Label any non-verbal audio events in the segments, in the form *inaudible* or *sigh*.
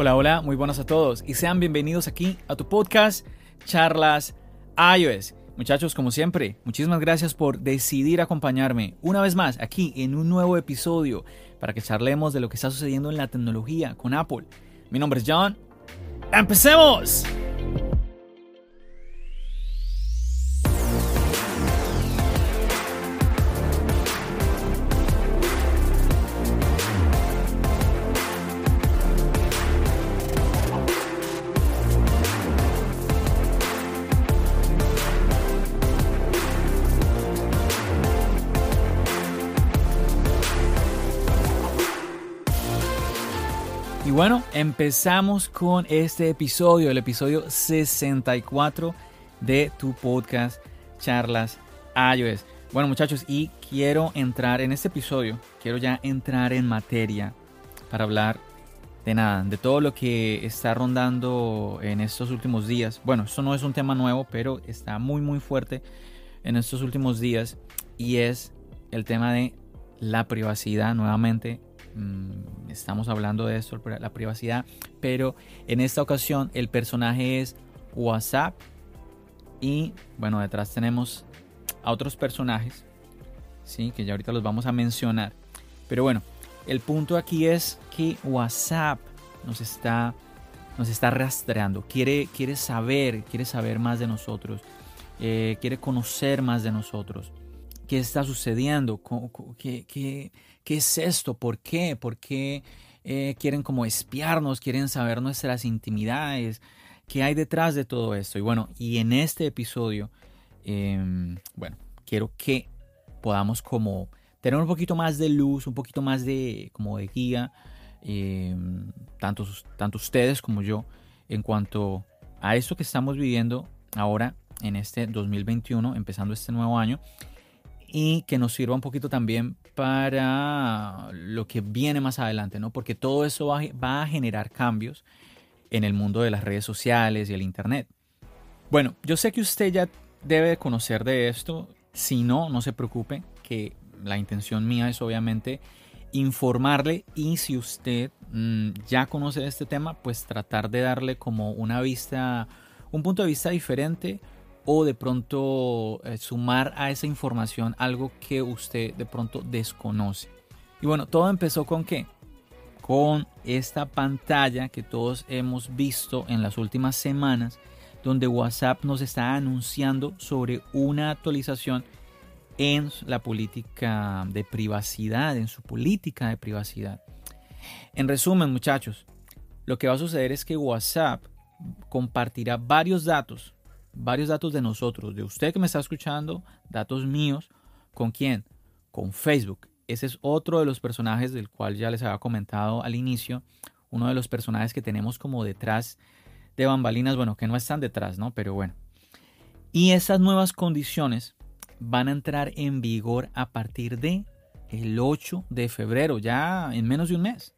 Hola, hola, muy buenas a todos y sean bienvenidos aquí a tu podcast Charlas iOS. Muchachos, como siempre, muchísimas gracias por decidir acompañarme una vez más aquí en un nuevo episodio para que charlemos de lo que está sucediendo en la tecnología con Apple. Mi nombre es John. ¡Empecemos! Bueno, empezamos con este episodio, el episodio 64 de tu podcast Charlas iOS. Bueno muchachos, y quiero entrar en este episodio, quiero ya entrar en materia para hablar de nada, de todo lo que está rondando en estos últimos días. Bueno, esto no es un tema nuevo, pero está muy muy fuerte en estos últimos días y es el tema de la privacidad nuevamente Mm, estamos hablando de esto, la privacidad, pero en esta ocasión el personaje es WhatsApp y bueno, detrás tenemos a otros personajes, sí, que ya ahorita los vamos a mencionar. Pero bueno, el punto aquí es que WhatsApp nos está nos está rastreando, quiere, quiere saber, quiere saber más de nosotros, eh, quiere conocer más de nosotros. ¿Qué está sucediendo? ¿Qué, qué, ¿qué es esto? ¿Por qué? ¿Por qué eh, quieren como espiarnos? ¿Quieren saber nuestras intimidades? ¿Qué hay detrás de todo esto? Y bueno, y en este episodio, em, bueno, quiero que podamos como tener un poquito más de luz, un poquito más de como de guía, em, tanto, tanto ustedes como yo, en cuanto a esto que estamos viviendo ahora en este 2021, empezando este nuevo año, y que nos sirva un poquito también para lo que viene más adelante, ¿no? Porque todo eso va, a generar cambios en el mundo de las redes sociales y el Internet. Bueno, yo sé que usted ya debe conocer de esto. Si no, no se preocupe, que la intención mía es obviamente informarle y si usted mm, ya conoce este tema, pues tratar de darle como una vista, un punto de vista diferente o de pronto eh, sumar a esa información algo que usted de pronto desconoce. Y bueno, todo empezó con qué? Con esta pantalla que todos hemos visto en las últimas semanas, donde WhatsApp nos está anunciando sobre una actualización en la política de privacidad, en su política de privacidad. En resumen, muchachos, lo que va a suceder es que WhatsApp compartirá varios datos varios datos de nosotros, de usted que me está escuchando, datos míos, ¿con quién? Con Facebook. Ese es otro de los personajes del cual ya les había comentado al inicio, uno de los personajes que tenemos como detrás de bambalinas, bueno, que no están detrás, ¿no? Pero bueno. Y esas nuevas condiciones van a entrar en vigor a partir de el 8 de febrero, ya en menos de un mes.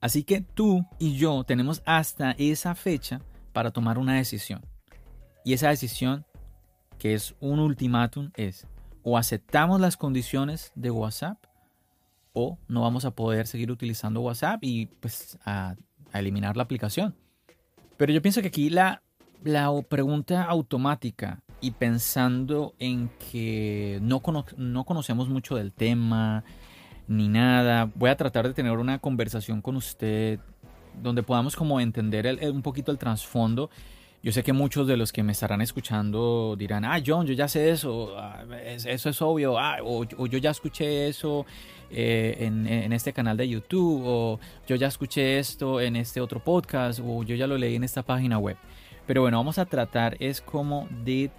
Así que tú y yo tenemos hasta esa fecha para tomar una decisión. Y esa decisión, que es un ultimátum, es o aceptamos las condiciones de WhatsApp o no vamos a poder seguir utilizando WhatsApp y pues a, eliminar la aplicación. Pero yo pienso que aquí la, la pregunta automática y pensando en que no, no conocemos mucho del tema ni nada, voy a tratar de tener una conversación con usted donde podamos como entender un poquito el trasfondo yo sé que muchos de los que me estarán escuchando dirán, ah, John, yo ya sé eso, ah, eso es obvio, ah, o, yo ya escuché eso eh, en, este canal de YouTube, o yo ya escuché esto en este otro podcast, o yo ya lo leí en esta página web. Pero bueno, vamos a tratar es como de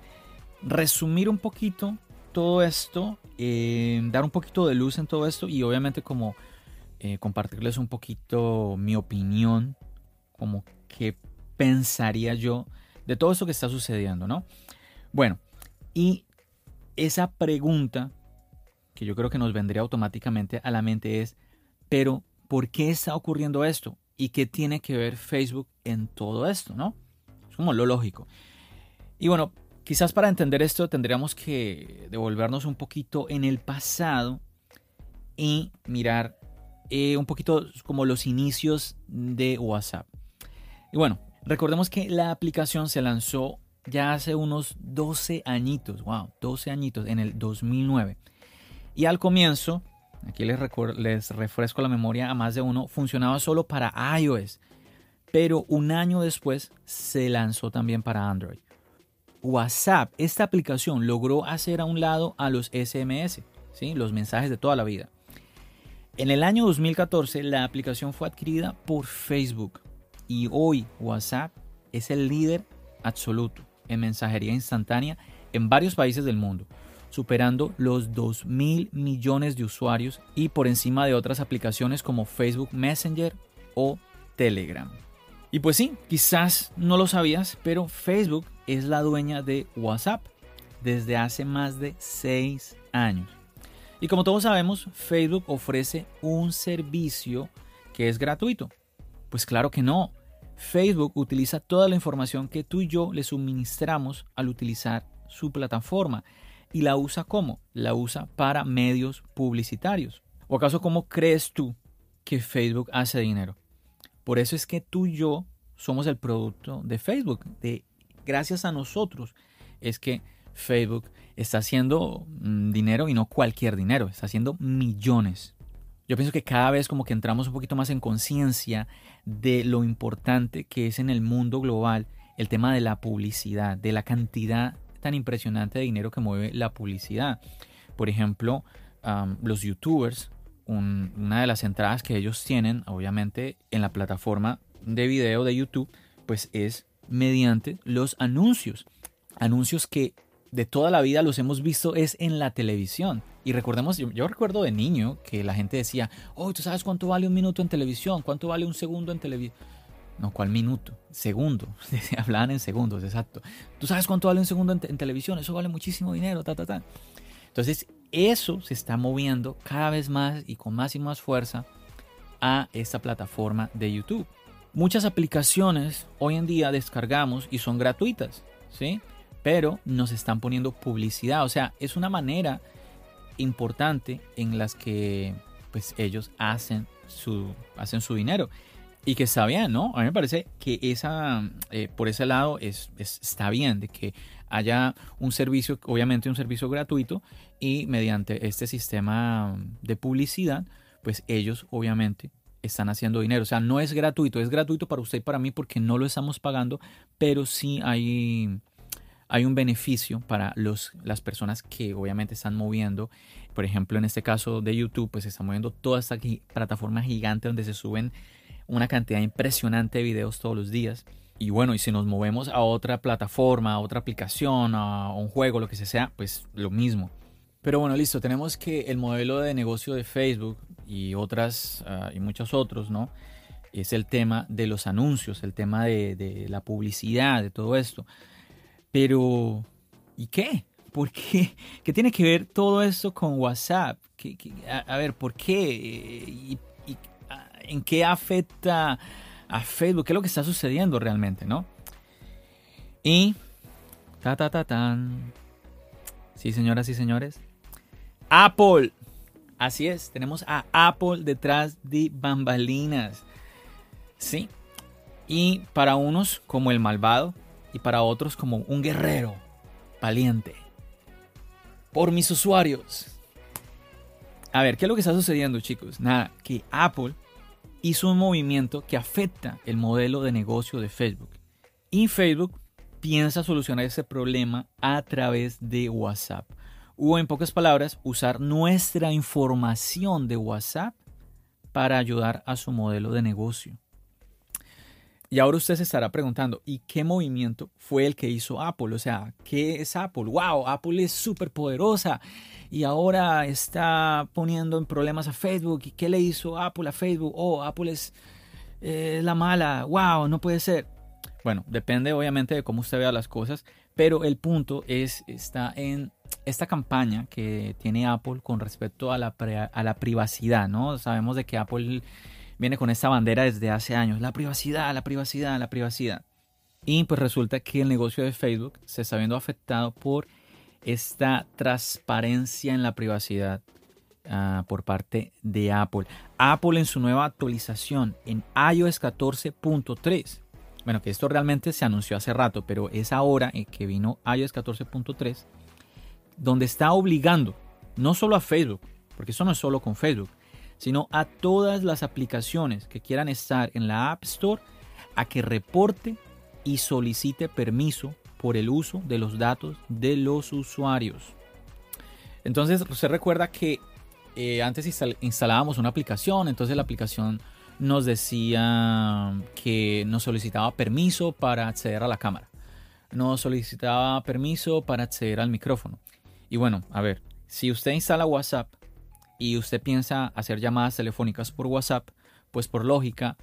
resumir un poquito todo esto, eh, dar un poquito de luz en todo esto y obviamente como eh, compartirles un poquito mi opinión, como qué pensaría yo de todo esto que está sucediendo, ¿no? Bueno, y esa pregunta que yo creo que nos vendría automáticamente a la mente es, pero ¿por qué está ocurriendo esto? ¿Y qué tiene que ver Facebook en todo esto, no? Es como lo lógico. Y bueno, quizás para entender esto tendríamos que devolvernos un poquito en el pasado y mirar eh, un poquito como los inicios de WhatsApp. Y bueno, recordemos que la aplicación se lanzó ya hace unos 12 añitos, wow, 12 añitos, en el 2009. Y al comienzo, aquí les, les refresco la memoria a más de uno, funcionaba solo para iOS, pero un año después se lanzó también para Android. WhatsApp, esta aplicación logró hacer a un lado a los SMS, ¿sí? los mensajes de toda la vida. En el año 2014 la aplicación fue adquirida por Facebook y hoy WhatsApp es el líder absoluto en mensajería instantánea en varios países del mundo, superando los 2 mil millones de usuarios y por encima de otras aplicaciones como Facebook Messenger o Telegram. Y pues sí, quizás no lo sabías, pero Facebook es la dueña de WhatsApp desde hace más de 6 años. Y como todos sabemos, Facebook ofrece un servicio que es gratuito. Pues claro que no. Facebook utiliza toda la información que tú y yo le suministramos al utilizar su plataforma. ¿Y la usa cómo? La usa para medios publicitarios. ¿O acaso cómo crees tú que Facebook hace dinero? Por eso es que tú y yo somos el producto de Facebook. De, gracias a nosotros es que Facebook está haciendo mm, dinero y no cualquier dinero, está haciendo millones. Yo pienso que cada vez como que entramos un poquito más en conciencia de lo importante que es en el mundo global el tema de la publicidad, de la cantidad tan impresionante de dinero que mueve la publicidad. Por ejemplo, los youtubers, una de las entradas que ellos tienen, obviamente, en la plataforma de video de YouTube, pues es mediante los anuncios. Anuncios que de toda la vida los hemos visto es en la televisión. Y recordemos, yo, recuerdo de niño que la gente decía, oh, ¿tú sabes cuánto vale un minuto en televisión? ¿Cuánto vale un segundo en televisión? No, ¿cuál minuto? Segundo. *laughs* Hablaban en segundos, exacto. ¿Tú sabes cuánto vale un segundo en, televisión? Eso vale muchísimo dinero, ta, ta, ta. Entonces, eso se está moviendo cada vez más y con más y más fuerza a esta plataforma de YouTube. Muchas aplicaciones hoy en día descargamos y son gratuitas, ¿sí? pero nos están poniendo publicidad. O sea, es una manera importante en las que pues ellos hacen su, hacen su dinero. Y que está bien, ¿no? A mí me parece que esa, eh, por ese lado es, está bien de que haya un servicio, obviamente un servicio gratuito, y mediante este sistema de publicidad, pues ellos obviamente están haciendo dinero. O sea, no es gratuito, es gratuito para usted y para mí porque no lo estamos pagando, pero sí hay, hay un beneficio para los, las personas que obviamente están moviendo. Por ejemplo, en este caso de YouTube, pues se está moviendo toda esta plataforma gigante donde se suben una cantidad impresionante de videos todos los días. Y bueno, y si nos movemos a otra plataforma, a otra aplicación, a un juego, lo que sea, pues lo mismo. Pero bueno, listo, tenemos que el modelo de negocio de Facebook y otras ah, y muchos otros, ¿no? Es el tema de los anuncios, el tema de, de la publicidad, de todo esto. Pero, ¿y qué? ¿Por qué? *laughs* ¿Qué tiene que ver todo esto con WhatsApp? a, ver, ¿por qué? ¿Y, en qué afecta a Facebook? ¿Qué es lo que está sucediendo realmente, no? Y, ta, ta, ta, tan. Sí, señoras y señores. Apple. Así es, tenemos a Apple detrás de bambalinas. Sí. Y para unos, como el malvado, y para otros como un guerrero valiente. Por mis usuarios. A ver, ¿qué es lo que está sucediendo chicos? Nada, que Apple hizo un movimiento que afecta el modelo de negocio de Facebook. Y Facebook piensa solucionar ese problema a través de WhatsApp. O en pocas palabras, usar nuestra información de WhatsApp para ayudar a su modelo de negocio. Y ahora usted se estará preguntando, ¿y qué movimiento fue el que hizo Apple? O sea, ¿qué es Apple? ¡Wow! Apple es súper poderosa y ahora está poniendo en problemas a Facebook. ¿Y qué le hizo Apple a Facebook? Oh, Apple es la mala. ¡Wow! No puede ser. Bueno, depende obviamente de cómo usted vea las cosas, pero el punto es, está en esta campaña que tiene Apple con respecto a la, a la privacidad, ¿no? Sabemos de que Apple viene con esta bandera desde hace años, la privacidad, la privacidad, la privacidad. Y pues resulta que el negocio de Facebook se está viendo afectado por esta transparencia en la privacidad ah, por parte de Apple. Apple en su nueva actualización en iOS 14.3, bueno, que esto realmente se anunció hace rato, pero es ahora que vino iOS 14.3, donde está obligando no solo a Facebook, porque eso no es solo con Facebook, sino a todas las aplicaciones que quieran estar en la App Store a que reporte y solicite permiso por el uso de los datos de los usuarios. Entonces, se recuerda que eh, antes instalábamos una aplicación, entonces la aplicación nos decía que nos solicitaba permiso para acceder a la cámara, nos solicitaba permiso para acceder al micrófono. Y bueno, a ver, si usted instala WhatsApp y usted piensa hacer llamadas telefónicas por WhatsApp, pues por lógica,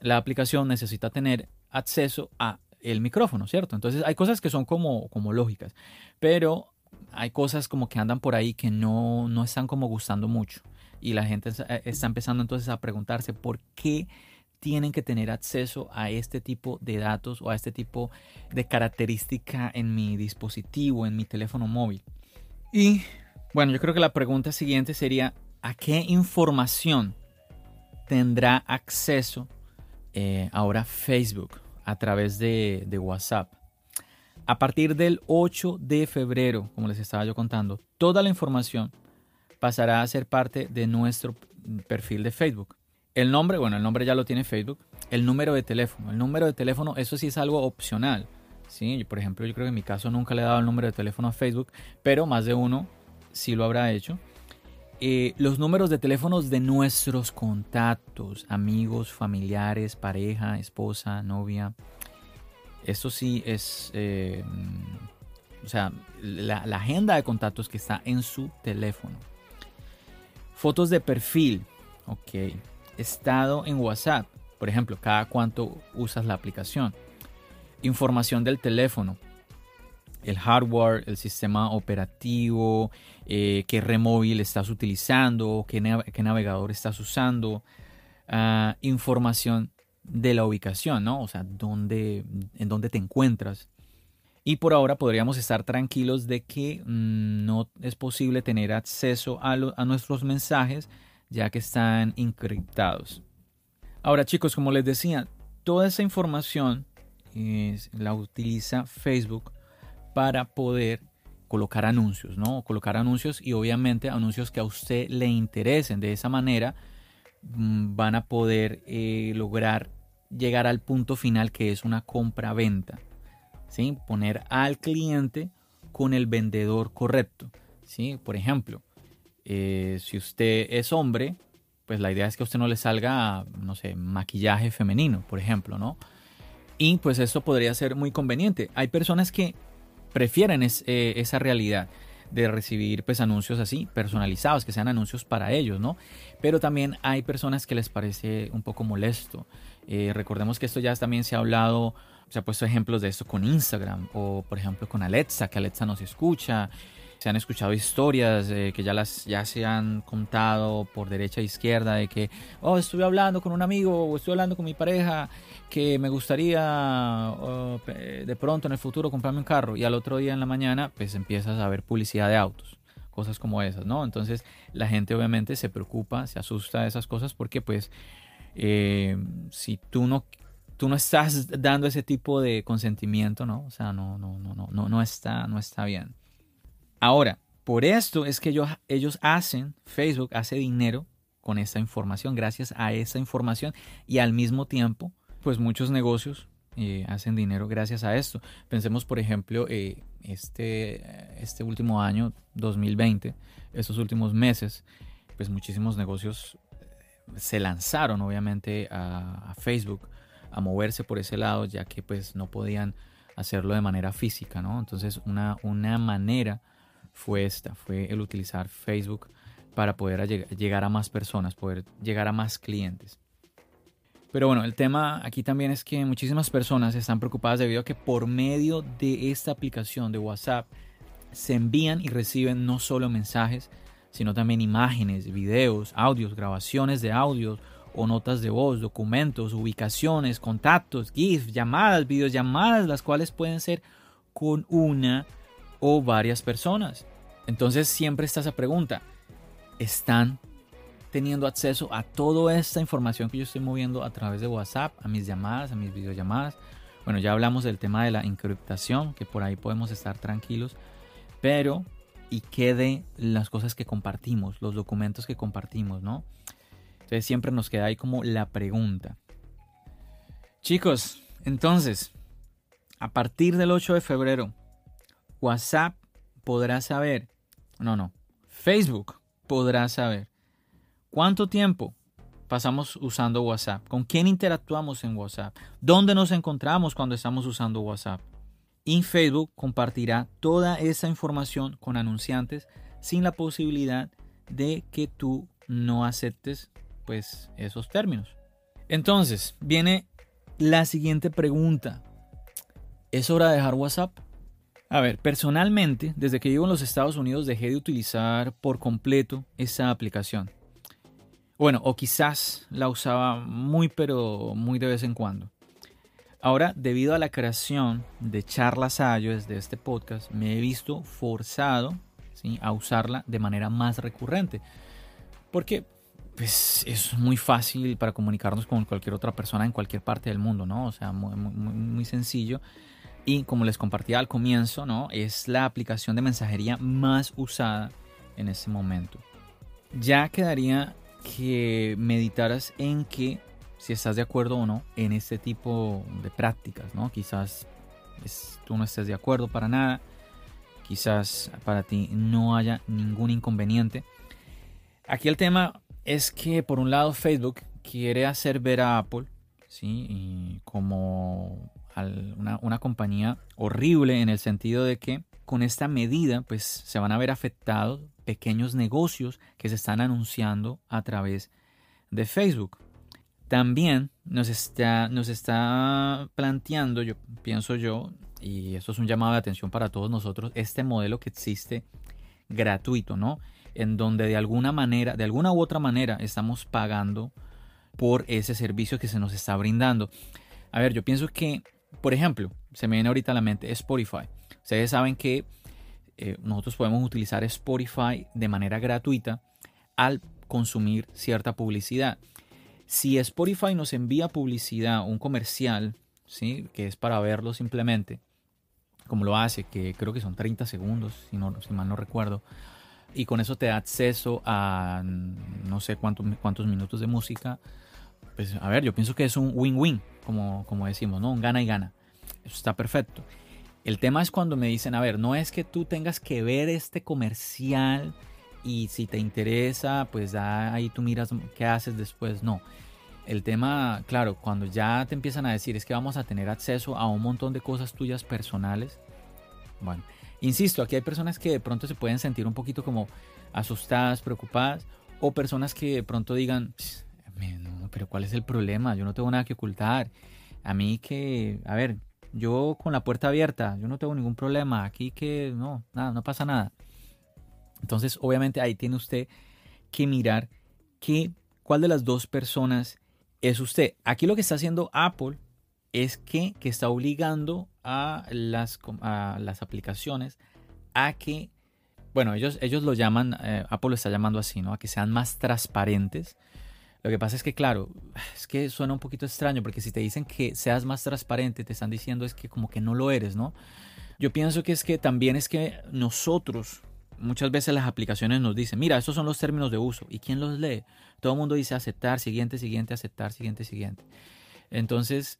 la aplicación necesita tener acceso a el micrófono, ¿cierto? Entonces hay cosas que son como, como lógicas, pero hay cosas como que andan por ahí que no, no están como gustando mucho. Y la gente eh, está empezando entonces a preguntarse por qué tienen que tener acceso a este tipo de datos o a este tipo de característica en mi dispositivo, en mi teléfono móvil. Y bueno, yo creo que la pregunta siguiente sería, ¿a qué información tendrá acceso eh, ahora Facebook a través de, WhatsApp? A partir del 8 de febrero, como les estaba yo contando, toda la información pasará a ser parte de nuestro perfil de Facebook. El nombre, bueno, el nombre ya lo tiene Facebook. El número de teléfono. El número de teléfono, eso sí es algo opcional. ¿sí? Por ejemplo, yo creo que en mi caso nunca le he dado el número de teléfono a Facebook, pero más de uno si lo habrá hecho. Eh, los números de teléfonos de nuestros contactos, amigos, familiares, pareja, esposa, novia. Esto sí es, eh, o sea, la, agenda de contactos que está en su teléfono. Fotos de perfil, ok. Estado en WhatsApp, por ejemplo, cada cuánto usas la aplicación. Información del teléfono, el hardware, el sistema operativo, eh, qué remóvil estás utilizando, qué, navegador estás usando, ah, información de la ubicación, ¿no? O sea, dónde, en dónde te encuentras. Y por ahora podríamos estar tranquilos de que mm, no es posible tener acceso a, a nuestros mensajes ya que están encriptados. Ahora chicos, como les decía, toda esa información la utiliza Facebook para poder colocar anuncios, ¿no? Colocar anuncios y obviamente anuncios que a usted le interesen. De esa manera mm, van a poder eh, lograr llegar al punto final que es una compra-venta. ¿sí? Poner al cliente con el vendedor correcto. ¿sí? Por ejemplo, eh, si usted es hombre, pues la idea es que a usted no le salga, no sé, maquillaje femenino, por ejemplo, ¿no? Y pues esto podría ser muy conveniente. Hay personas que prefieren eh, esa realidad de recibir pues anuncios así personalizados, que sean anuncios para ellos, ¿no? Pero también hay personas que les parece un poco molesto. Eh, recordemos que esto ya también se ha hablado, se ha puesto ejemplos de esto con Instagram o por ejemplo con Alexa, que Alexa nos escucha se han escuchado historias eh, que ya las ya se han contado por derecha e izquierda de que oh estuve hablando con un amigo o estuve hablando con mi pareja que me gustaría oh, de pronto en el futuro comprarme un carro y al otro día en la mañana pues empiezas a ver publicidad de autos cosas como esas no entonces la gente obviamente se preocupa se asusta de esas cosas porque pues eh, si tú no tú no estás dando ese tipo de consentimiento no o sea no no no no no no está no está bien Ahora, por esto es que ellos, hacen, Facebook hace dinero con esa información, gracias a esa información y al mismo tiempo, pues muchos negocios eh, hacen dinero gracias a esto. Pensemos, por ejemplo, eh, este, este último año, 2020, estos últimos meses, pues muchísimos negocios eh, se lanzaron obviamente a, Facebook a moverse por ese lado, ya que pues no podían hacerlo de manera física, ¿no? Entonces una, una manera fue esta, fue el utilizar Facebook para poder llegar a más personas, poder llegar a más clientes. Pero bueno, el tema aquí también es que muchísimas personas están preocupadas debido a que por medio de esta aplicación de WhatsApp se envían y reciben no solo mensajes, sino también imágenes, videos, audios, grabaciones de audios o notas de voz, documentos, ubicaciones, contactos, GIFs, llamadas, videollamadas, las cuales pueden ser con una o varias personas. Entonces siempre está esa pregunta, ¿están teniendo acceso a toda esta información que yo estoy moviendo a través de WhatsApp, a mis llamadas, a mis videollamadas? Bueno, ya hablamos del tema de la encriptación, que por ahí podemos estar tranquilos, pero ¿y qué de las cosas que compartimos, los documentos que compartimos, no? Entonces siempre nos queda ahí como la pregunta. Chicos, entonces, a partir del 8 de febrero, WhatsApp podrá saber, no, no, Facebook podrá saber cuánto tiempo pasamos usando WhatsApp, con quién interactuamos en WhatsApp, dónde nos encontramos cuando estamos usando WhatsApp. Y Facebook compartirá toda esa información con anunciantes sin la posibilidad de que tú no aceptes pues esos términos. Entonces, viene la siguiente pregunta. ¿Es hora de dejar WhatsApp? A ver, personalmente, desde que vivo en los Estados Unidos dejé de utilizar por completo esa aplicación. Bueno, o quizás la usaba muy pero muy de vez en cuando. Ahora, debido a la creación de charlas iOS de este podcast, me he visto forzado a usarla de manera más recurrente. Porque pues es muy fácil para comunicarnos con cualquier otra persona en cualquier parte del mundo, ¿no? O sea, muy, muy, sencillo. Y como les compartía al comienzo, ¿no? Es la aplicación de mensajería más usada en este momento. Ya quedaría que meditaras en que si estás de acuerdo o no en este tipo de prácticas, ¿no? Quizás tú no estés de acuerdo para nada, quizás para ti no haya ningún inconveniente. Aquí el tema es que por un lado Facebook quiere hacer ver a Apple ¿sí? como una, una, compañía horrible en el sentido de que con esta medida pues se van a ver afectados pequeños negocios que se están anunciando a través de Facebook. También nos está, nos está planteando, yo pienso yo, y esto es un llamado de atención para todos nosotros, este modelo que existe gratuito, ¿no? en donde de alguna manera, de alguna u otra manera, estamos pagando por ese servicio que se nos está brindando. A ver, yo pienso que, por ejemplo, se me viene ahorita la mente Spotify. Ustedes saben que eh, nosotros podemos utilizar Spotify de manera gratuita al consumir cierta publicidad. Si Spotify nos envía publicidad, un comercial, ¿sí? que es para verlo simplemente, como lo hace, que creo que son 30 segundos, si, no, si mal no recuerdo, y con eso te da acceso a no sé cuántos, cuántos minutos de música. Pues a ver, yo pienso que es un win-win, como, como decimos, ¿no? Un gana y gana. Eso está perfecto. El tema es cuando me dicen, a ver, no es que tú tengas que ver este comercial y si te interesa, pues ahí tú miras qué haces después. No. El tema, claro, cuando ya te empiezan a decir es que vamos a tener acceso a un montón de cosas tuyas personales. Bueno, Insisto, aquí hay personas que de pronto se pueden sentir un poquito como asustadas, preocupadas, o personas que de pronto digan, no, pero ¿cuál es el problema? Yo no tengo nada que ocultar. A mí que, a ver, yo con la puerta abierta, yo no tengo ningún problema. Aquí que no, nada, no pasa nada. Entonces, obviamente ahí tiene usted que mirar que, cuál de las dos personas es usted. Aquí lo que está haciendo Apple es que, que está obligando a las, a las aplicaciones a que, bueno, ellos, ellos lo llaman, eh, Apple lo está llamando así, ¿no? A que sean más transparentes. Lo que pasa es que, claro, es que suena un poquito extraño porque si te dicen que seas más transparente, te están diciendo es que como que no lo eres, ¿no? Yo pienso que es que también es que nosotros, muchas veces las aplicaciones nos dicen, mira, estos son los términos de uso. ¿Y quién los lee? Todo el mundo dice aceptar, siguiente, siguiente, aceptar, siguiente, siguiente. Entonces,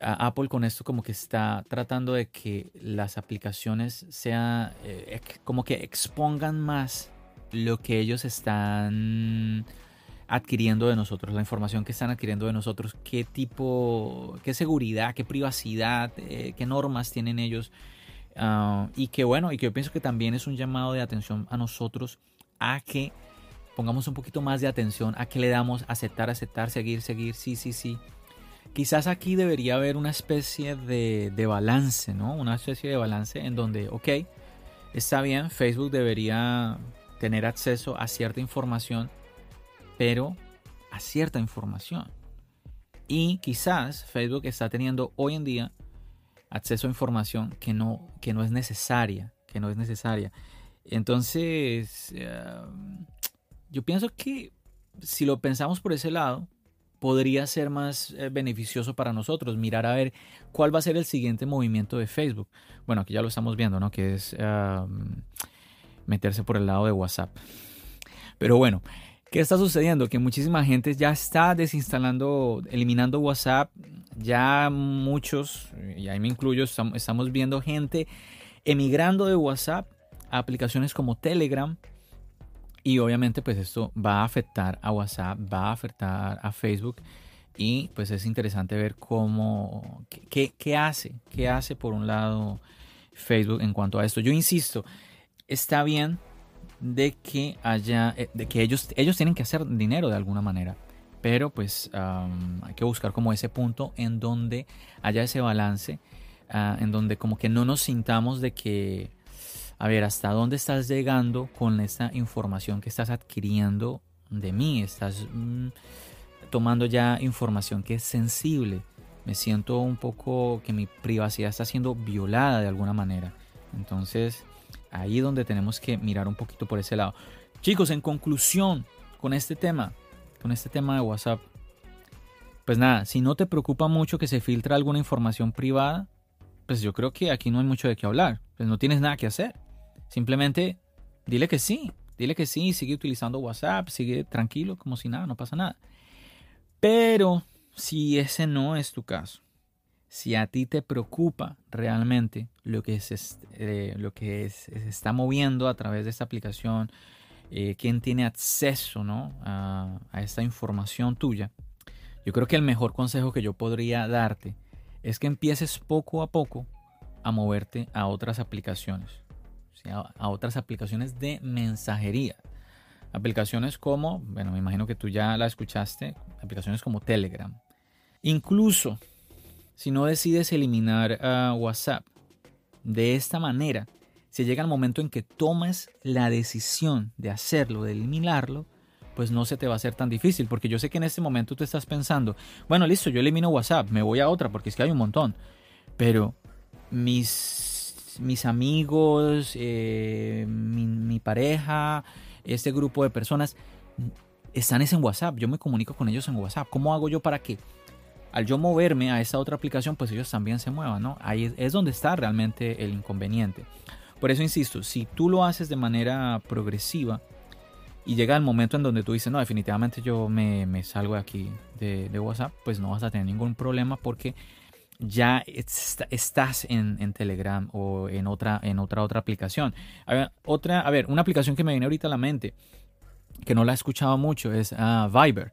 Apple con esto como que está tratando de que las aplicaciones sean eh, como que expongan más lo que ellos están adquiriendo de nosotros, la información que están adquiriendo de nosotros, qué tipo, qué seguridad, qué privacidad, eh, qué normas tienen ellos. Ah, y que bueno, y que yo pienso que también es un llamado de atención a nosotros a que pongamos un poquito más de atención, a que le damos aceptar, aceptar, seguir, seguir, sí, sí, sí. Quizás aquí debería haber una especie de, de balance, ¿no? Una especie de balance en donde, ok, está bien, Facebook debería tener acceso a cierta información, pero a cierta información. Y quizás Facebook está teniendo hoy en día acceso a información que no, que no es necesaria, que no es necesaria. Entonces, eh, yo pienso que si lo pensamos por ese lado, podría ser más eh, beneficioso para nosotros mirar a ver cuál va a ser el siguiente movimiento de Facebook. Bueno, aquí ya lo estamos viendo, ¿no? Que es meterse por el lado de WhatsApp. Pero bueno, ¿qué está sucediendo? Que muchísima gente ya está desinstalando, eliminando WhatsApp. Ya muchos, y ahí me incluyo, estamos viendo gente emigrando de WhatsApp a aplicaciones como Telegram. Y obviamente pues esto va a afectar a WhatsApp, va a afectar a Facebook. Y pues es interesante ver cómo, qué, qué hace, qué hace por un lado Facebook en cuanto a esto. Yo insisto, está bien de que haya, eh, de que ellos, ellos tienen que hacer dinero de alguna manera. Pero pues hay que buscar como ese punto en donde haya ese balance, ah, en donde como que no nos sintamos de que, a ver, hasta dónde estás llegando con esta información que estás adquiriendo de mí, estás mm, tomando ya información que es sensible. Me siento un poco que mi privacidad está siendo violada de alguna manera. Entonces, ahí donde tenemos que mirar un poquito por ese lado. Chicos, en conclusión, con este tema, con este tema de WhatsApp, pues nada, si no te preocupa mucho que se filtre alguna información privada, pues yo creo que aquí no hay mucho de qué hablar. Pues no tienes nada que hacer. Simplemente dile que sí, dile que sí, sigue utilizando WhatsApp, sigue tranquilo, como si nada, no pasa nada. Pero si ese no es tu caso, si a ti te preocupa realmente lo que se, eh, lo que está moviendo a través de esta aplicación, eh, quién tiene acceso ¿no? a, esta información tuya, yo creo que el mejor consejo que yo podría darte es que empieces poco a poco a moverte a otras aplicaciones, a otras aplicaciones de mensajería. Aplicaciones como, bueno, me imagino que tú ya la escuchaste, aplicaciones como Telegram. Incluso si no decides eliminar a WhatsApp. De esta manera, si llega el momento en que tomes la decisión de hacerlo, de eliminarlo, pues no se te va a hacer tan difícil, porque yo sé que en este momento tú estás pensando, bueno, listo, yo elimino WhatsApp, me voy a otra, porque es que hay un montón, pero mis, mis amigos, eh, mi, mi pareja, este grupo de personas, están en WhatsApp, yo me comunico con ellos en WhatsApp, ¿cómo hago yo para que al yo moverme a esa otra aplicación, pues ellos también se muevan, ¿no? Ahí es donde está realmente el inconveniente. Por eso insisto, si tú lo haces de manera progresiva y llega el momento en donde tú dices, no, definitivamente yo me, salgo de aquí de, WhatsApp, pues no vas a tener ningún problema porque ya estás en, Telegram o en otra, en otra, otra aplicación. A ver, otra, a ver, una aplicación que me viene ahorita a la mente, que no la he escuchado mucho, es uh, Viber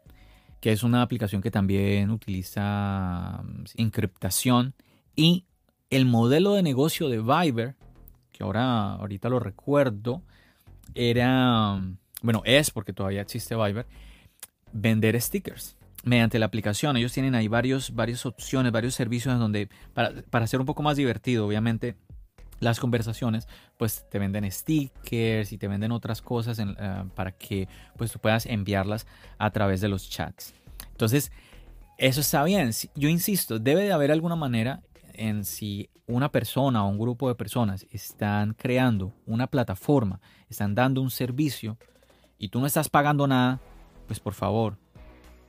que es una aplicación que también utiliza mm, encriptación y el modelo de negocio de Viber, que ahora ahorita lo recuerdo, era, mm, bueno, es porque todavía existe Viber, vender stickers mediante la aplicación. Ellos tienen ahí varios, varias opciones, varios servicios en donde, para, para hacer un poco más divertido, obviamente, las conversaciones, pues te venden stickers y te venden otras cosas eh, para que pues tú puedas enviarlas a través de los chats. Entonces, eso está bien. Yo insisto, debe de haber alguna manera en si una persona o un grupo de personas están creando una plataforma, están dando un servicio y tú no estás pagando nada, pues por favor,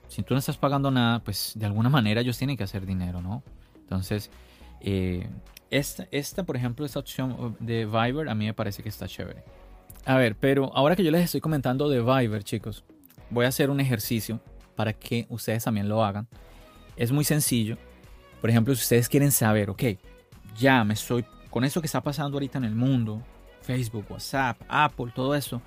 si tú no estás pagando nada, pues de alguna manera ellos tienen que hacer dinero, ¿no? Entonces, eh, esta, esta, por ejemplo, esta opción de Viber a mí me parece que está chévere. A ver, pero ahora que yo les estoy comentando de Viber, chicos, voy a hacer un ejercicio para que ustedes también lo hagan. Es muy sencillo. Por ejemplo, si ustedes quieren saber, ok, ya me estoy con eso que está pasando ahorita en el mundo, Facebook, WhatsApp, Apple, todo eso,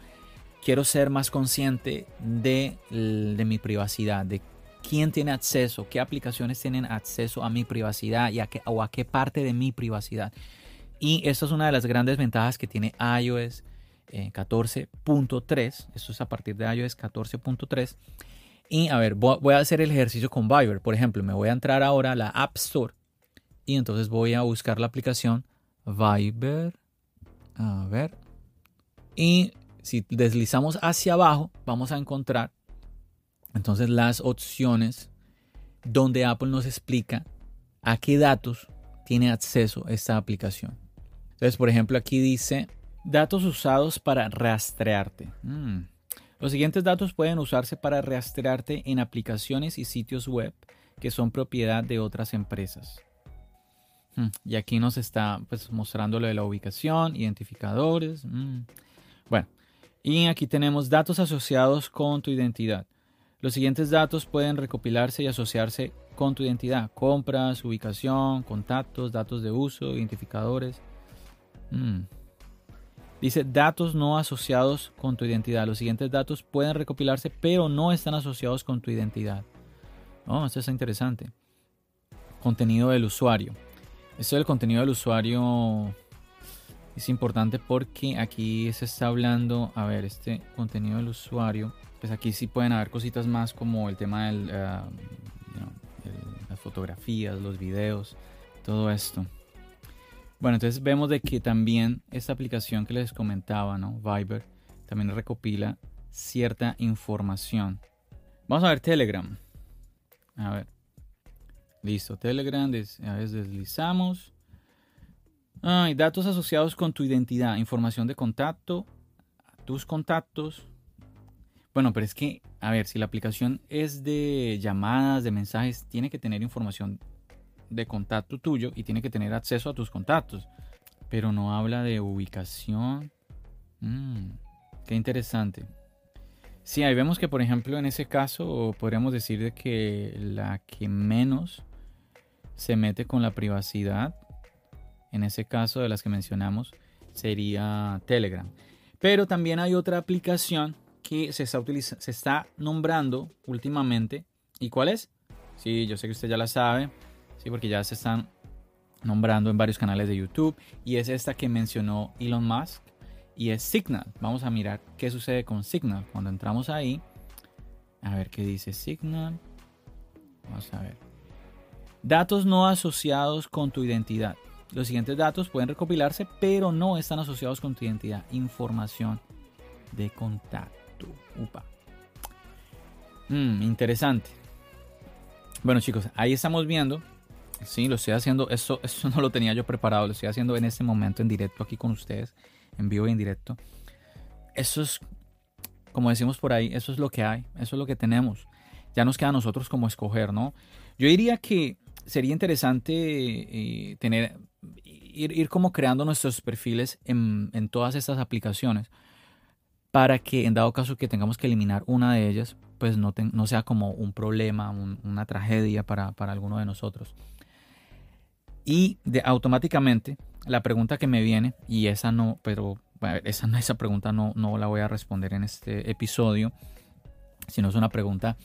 quiero ser más consciente de, mi privacidad, de quién tiene acceso, qué aplicaciones tienen acceso a mi privacidad y a qué, o a qué parte de mi privacidad. Y esta es una de las grandes ventajas que tiene iOS 14.3. Eh, Esto es a partir de iOS 14.3. Y a ver, voy a hacer el ejercicio con Viber. Por ejemplo, me voy a entrar ahora a la App Store y entonces voy a buscar la aplicación Viber. A ver. Y si deslizamos hacia abajo, vamos a encontrar entonces las opciones donde Apple nos explica a qué datos tiene acceso esta aplicación. Entonces, por ejemplo, aquí dice datos usados para rastrearte. Mm. Los siguientes datos pueden usarse para rastrearte en aplicaciones y sitios web que son propiedad de otras empresas. Mm. Y aquí nos está pues, mostrando lo de la ubicación, identificadores. Mm. Bueno, y aquí tenemos datos asociados con tu identidad. Los siguientes datos pueden recopilarse y asociarse con tu identidad. Compras, ubicación, contactos, datos de uso, identificadores. Mm. Dice datos no asociados con tu identidad. Los siguientes datos pueden recopilarse pero no están asociados con tu identidad. Oh, esto es interesante. Contenido del usuario. Esto del contenido del usuario es importante porque aquí se está hablando, a ver, este contenido del usuario, pues aquí sí pueden haber cositas más como el tema de uh, las fotografías, los videos, todo esto. Bueno, entonces vemos de que también esta aplicación que les comentaba, ¿no? Viber, también recopila cierta información. Vamos a ver Telegram. A ver. Listo, Telegram, a veces deslizamos. Ay, datos asociados con tu identidad, información de contacto, tus contactos. Bueno, pero es que, a ver, si la aplicación es de llamadas, de mensajes, tiene que tener información de contacto tuyo y tiene que tener acceso a tus contactos. Pero no habla de ubicación. Mm, qué interesante. Sí, ahí vemos que, por ejemplo, en ese caso podríamos decir de que la que menos se mete con la privacidad en ese caso de las que mencionamos, sería Telegram. Pero también hay otra aplicación que se está, se está nombrando últimamente. ¿Y cuál es? Sí, yo sé que usted ya la sabe, sí, porque ya se están nombrando en varios canales de YouTube. Y es esta que mencionó Elon Musk y es Signal. Vamos a mirar qué sucede con Signal. Cuando entramos ahí, a ver qué dice Signal. Vamos a ver. Datos no asociados con tu identidad. Los siguientes datos pueden recopilarse, pero no están asociados con tu identidad. Información de contacto. Upa. Mm, interesante. Bueno chicos, ahí estamos viendo. Sí, lo estoy haciendo. Eso, *laughs* eso no lo tenía yo preparado. Lo estoy haciendo en este momento en directo aquí con ustedes. En vivo y en directo. Eso es, como decimos por ahí, eso es lo que hay. Eso es lo que tenemos. Ya nos queda a nosotros como escoger, ¿no? Yo diría que sería interesante eh, tener ir, como creando nuestros perfiles en, todas estas aplicaciones para que en dado caso que tengamos que eliminar una de ellas, pues no, no sea como un problema, una tragedia para, alguno de nosotros. Y de, automáticamente la pregunta que me viene, y esa no, pero esa, esa pregunta no, no la voy a responder en este episodio, sino es una pregunta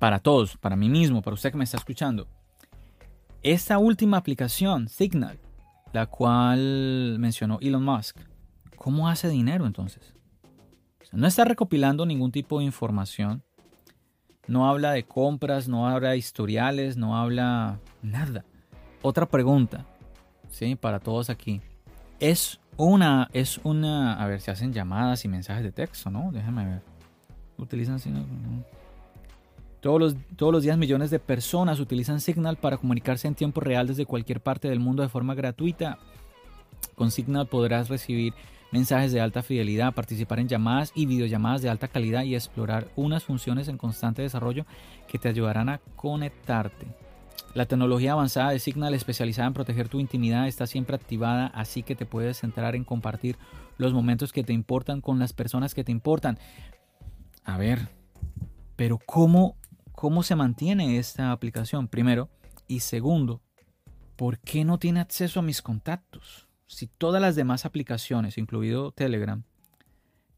para todos, para mí mismo, para usted que me está escuchando. Esta última aplicación, Signal, la cual mencionó Elon Musk, ¿cómo hace dinero entonces? no está recopilando ningún tipo de información, no habla de compras, no habla de historiales, no habla nada. Otra pregunta, ¿sí? Para todos aquí. Es una, es una, a ver, se hacen llamadas y mensajes de texto, ¿no? Déjame ver. Utilizan, todos los, todos los días millones de personas utilizan Signal para comunicarse en tiempo real desde cualquier parte del mundo de forma gratuita. Con Signal podrás recibir mensajes de alta fidelidad, participar en llamadas y videollamadas de alta calidad y explorar unas funciones en constante desarrollo que te ayudarán a conectarte. La tecnología avanzada de Signal especializada en proteger tu intimidad está siempre activada, así que te puedes centrar en compartir los momentos que te importan con las personas que te importan. A ver, pero ¿cómo cómo se mantiene esta aplicación, primero. Y segundo, ¿por qué no tiene acceso a mis contactos? Si todas las demás aplicaciones, incluido Telegram,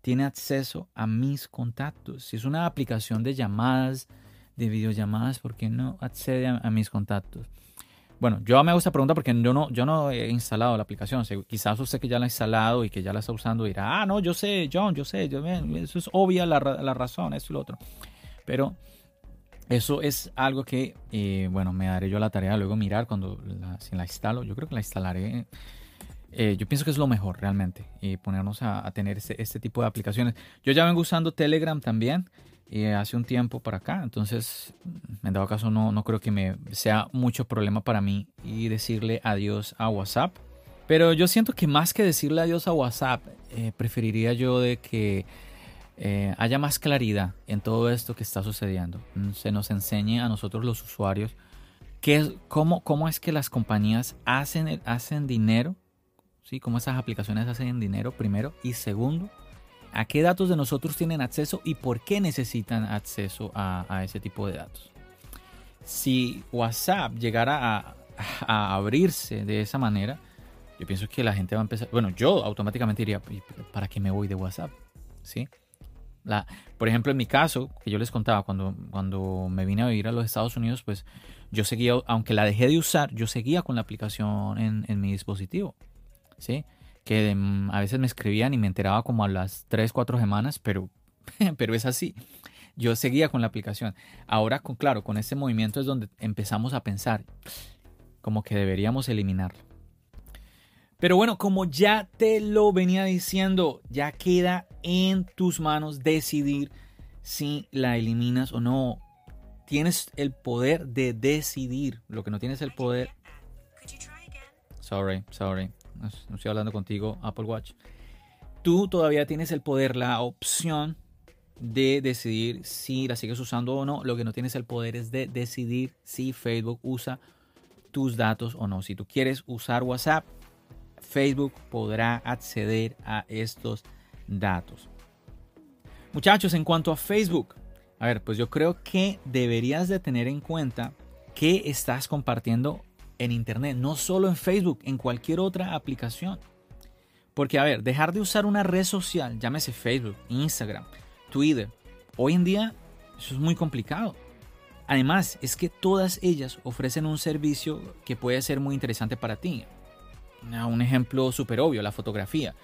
tiene acceso a mis contactos. Si es una aplicación de llamadas, de videollamadas, ¿por qué no accede a, mis contactos? Bueno, yo me hago esta pregunta porque yo no, yo no he instalado la aplicación. Quizás usted que ya la ha instalado y que ya la está usando dirá, ah, no, yo sé, John, yo sé, eso es obvia la, la razón, esto y lo otro. Pero eso es algo que, eh, bueno, me daré yo la tarea luego mirar cuando la, si la instalo. Yo creo que la instalaré. Eh, yo pienso que es lo mejor realmente, y ponernos a, tener este, este, tipo de aplicaciones. Yo ya vengo usando Telegram también y hace un tiempo para acá, entonces en dado caso no, no creo que me sea mucho problema para mí y decirle adiós a WhatsApp. Pero yo siento que más que decirle adiós a WhatsApp, eh, preferiría yo de que eh, haya más claridad en todo esto que está sucediendo. Mm, se nos enseñe a nosotros los usuarios qué, cómo, cómo es que las compañías hacen, hacen dinero, ¿sí? cómo esas aplicaciones hacen dinero primero y segundo, a qué datos de nosotros tienen acceso y por qué necesitan acceso a, ese tipo de datos. Si WhatsApp llegara a, abrirse de esa manera, yo pienso que la gente va a empezar, bueno, yo automáticamente diría, ¿para qué me voy de WhatsApp? ¿Sí? Por ejemplo, en mi caso, que yo les contaba, cuando, cuando me vine a vivir a los Estados Unidos, pues yo seguía, aunque la dejé de usar, yo seguía con la aplicación en, mi dispositivo. ¿Sí? Que mm, a veces me escribían y me enteraba como a las 3, 4 semanas, pero, *laughs* pero es así. Yo seguía con la aplicación. Ahora, con, claro, con este movimiento es donde empezamos a pensar como que deberíamos eliminarlo. Pero bueno, como ya te lo venía diciendo, ya queda en tus manos decidir si la eliminas o no. Tienes el poder de decidir. Lo que no tienes el poder. Sorry, sorry. No estoy hablando contigo, Apple Watch. Tú todavía tienes el poder, la opción de decidir si la sigues usando o no. Lo que no tienes el poder es de decidir si Facebook usa tus datos o no. Si tú quieres usar WhatsApp, Facebook podrá acceder a estos datos. Muchachos, en cuanto a Facebook, a ver, pues yo creo que deberías de tener en cuenta que estás compartiendo en Internet, no solo en Facebook, en cualquier otra aplicación. Porque, a ver, dejar de usar una red social, llámese Facebook, Instagram, Twitter, hoy en día eso es muy complicado. Además, es que todas ellas ofrecen un servicio que puede ser muy interesante para ti. Un ejemplo súper obvio, la fotografía.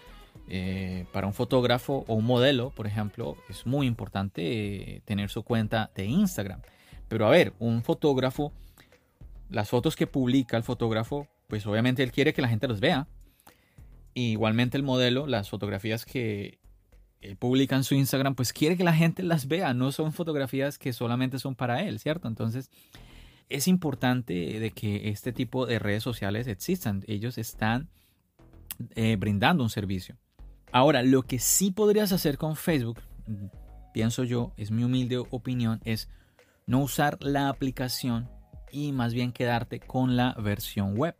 Eh, para un fotógrafo o un modelo, por ejemplo, es muy importante eh, tener su cuenta de Instagram. Pero a ver, un fotógrafo, las fotos que publica el fotógrafo, pues obviamente él quiere que la gente los vea. igualmente el modelo, las fotografías que él publica en su Instagram, pues quiere que la gente las vea. No son fotografías que solamente son para él, ¿cierto? Entonces, es importante de que este tipo de redes sociales existan. Ellos están eh, brindando un servicio. Ahora, lo que sí podrías hacer con Facebook, pienso yo, es mi humilde opinión, es no usar la aplicación y más bien quedarte con la versión web.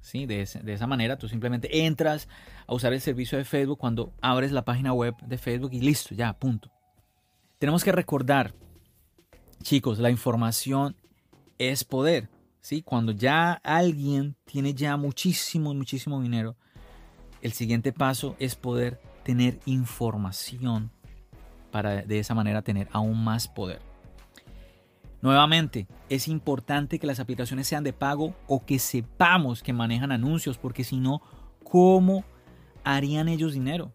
¿Sí? De, de, esa manera tú simplemente entras a usar el servicio de Facebook cuando abres la página web de Facebook y listo, ya, punto. Tenemos que recordar, chicos, la información es poder. ¿sí? Cuando ya alguien tiene ya muchísimo, muchísimo dinero, el siguiente paso es poder tener información para de esa manera tener aún más poder. Nuevamente, es importante que las aplicaciones sean de pago o que sepamos que manejan anuncios, porque si no, ¿cómo harían ellos dinero?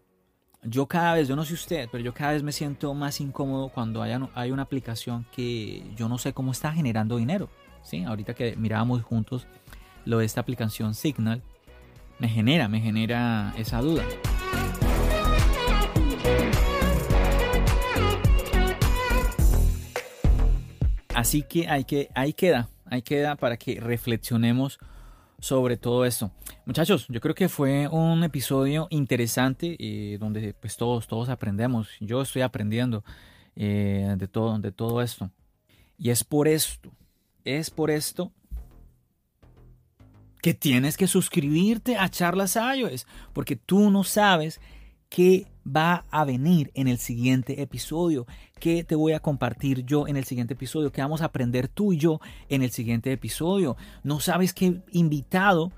Yo cada vez, yo no sé usted, pero yo cada vez me siento más incómodo cuando hay una aplicación que yo no sé cómo está generando dinero. ¿sí? Ahorita que mirábamos juntos lo de esta aplicación Signal, me genera, me genera esa duda. Así que hay que, ahí queda, ahí queda para que reflexionemos sobre todo esto. Muchachos, yo creo que fue un episodio interesante eh, donde pues todos, todos aprendemos. Yo estoy aprendiendo eh, de, todo, de todo esto. Y es por esto, es por esto que tienes que suscribirte a Charlas iOS, porque tú no sabes qué va a venir en el siguiente episodio, qué te voy a compartir yo en el siguiente episodio, qué vamos a aprender tú y yo en el siguiente episodio. No sabes qué invitado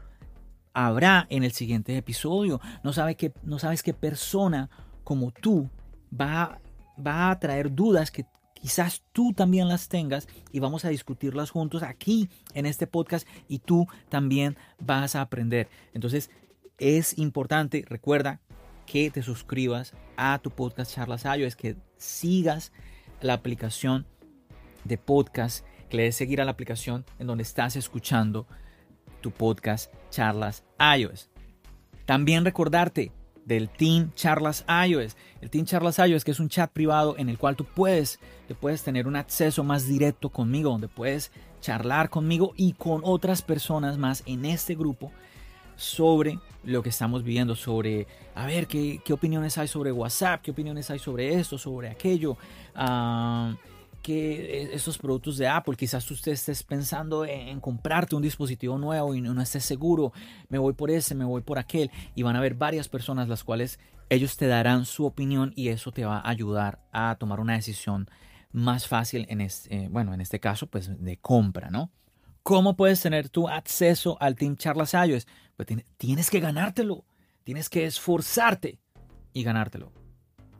habrá en el siguiente episodio, no, sabes qué, no sabes qué persona como tú va, va a traer dudas que quizás tú también las tengas y vamos a discutirlas juntos aquí en este podcast y tú también vas a aprender. Entonces es importante, recuerda que te suscribas a tu podcast Charlas es que sigas la aplicación de podcast, que le des seguir a la aplicación en donde estás escuchando tu podcast Charlas iOS. También recordarte del Team Charlas iOS. El Team Charlas iOS que es un chat privado en el cual tú puedes, te puedes tener un acceso más directo conmigo, donde puedes charlar conmigo y con otras personas más en este grupo sobre lo que estamos viviendo, sobre, a ver, qué, opiniones hay sobre WhatsApp, qué opiniones hay sobre esto, sobre aquello, uh, que estos productos de Apple, quizás usted estés pensando en, comprarte un dispositivo nuevo y no, estés seguro, me voy por ese, me voy por aquel, y van a haber varias personas las cuales ellos te darán su opinión y eso te va a ayudar a tomar una decisión más fácil en este, eh, bueno, en este caso, pues de compra, ¿no? ¿Cómo puedes tener tu acceso al Team Charlas iOS? Pues tienes que ganártelo, tienes que esforzarte y ganártelo.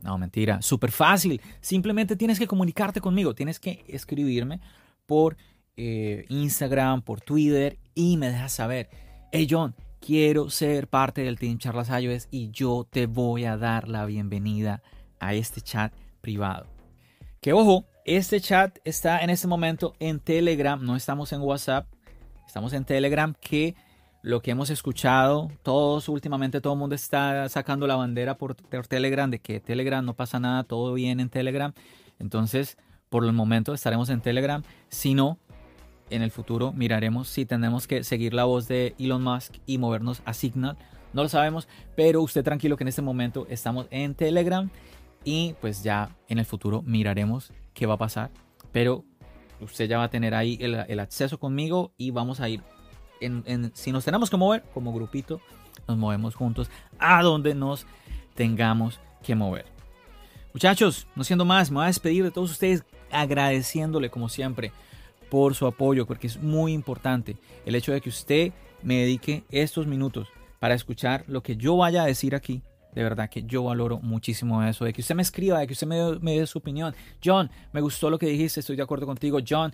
No, mentira, súper fácil. Simplemente tienes que comunicarte conmigo, tienes que escribirme por eh, Instagram, por Twitter y me dejas saber, hey John, quiero ser parte del Team Charlas iOS y yo te voy a dar la bienvenida a este chat privado. Que ojo, este chat está en este momento en Telegram, no estamos en WhatsApp, estamos en Telegram que lo que hemos escuchado, todos últimamente todo el mundo está sacando la bandera por, Telegram de que Telegram no pasa nada, todo bien en Telegram. Entonces, por el momento estaremos en Telegram. Si no, en el futuro miraremos si tenemos que seguir la voz de Elon Musk y movernos a Signal. No lo sabemos, pero usted tranquilo que en este momento estamos en Telegram y pues ya en el futuro miraremos qué va a pasar. Pero usted ya va a tener ahí el, acceso conmigo y vamos a ir. Si nos tenemos que mover como grupito, nos movemos juntos a donde nos tengamos que mover. Muchachos, no siendo más, me voy a despedir de todos ustedes agradeciéndole como siempre por su apoyo, porque es muy importante el hecho de que usted me dedique estos minutos para escuchar lo que yo vaya a decir aquí de verdad que yo valoro muchísimo eso, de que usted me escriba, de que usted me, dé su opinión. John, me gustó lo que dijiste, estoy de acuerdo contigo. John,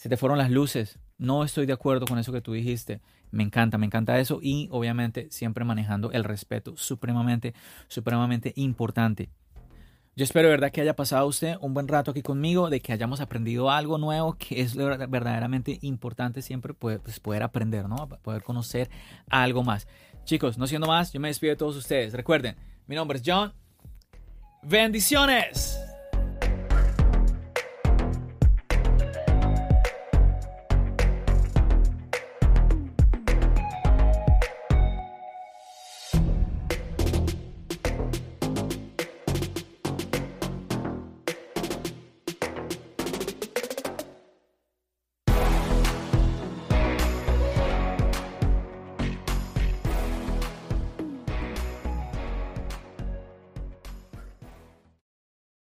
se te fueron las luces, no estoy de acuerdo con eso que tú dijiste. Me encanta, me encanta eso y obviamente siempre manejando el respeto, supremamente, supremamente importante. Yo espero de verdad que haya pasado usted un buen rato aquí conmigo, de que hayamos aprendido algo nuevo, que es verdaderamente importante siempre poder, pues, poder aprender, ¿no? Poder conocer algo más. Chicos, no siendo más, yo me despido de todos ustedes. Recuerden, mi nombre es John. Bendiciones.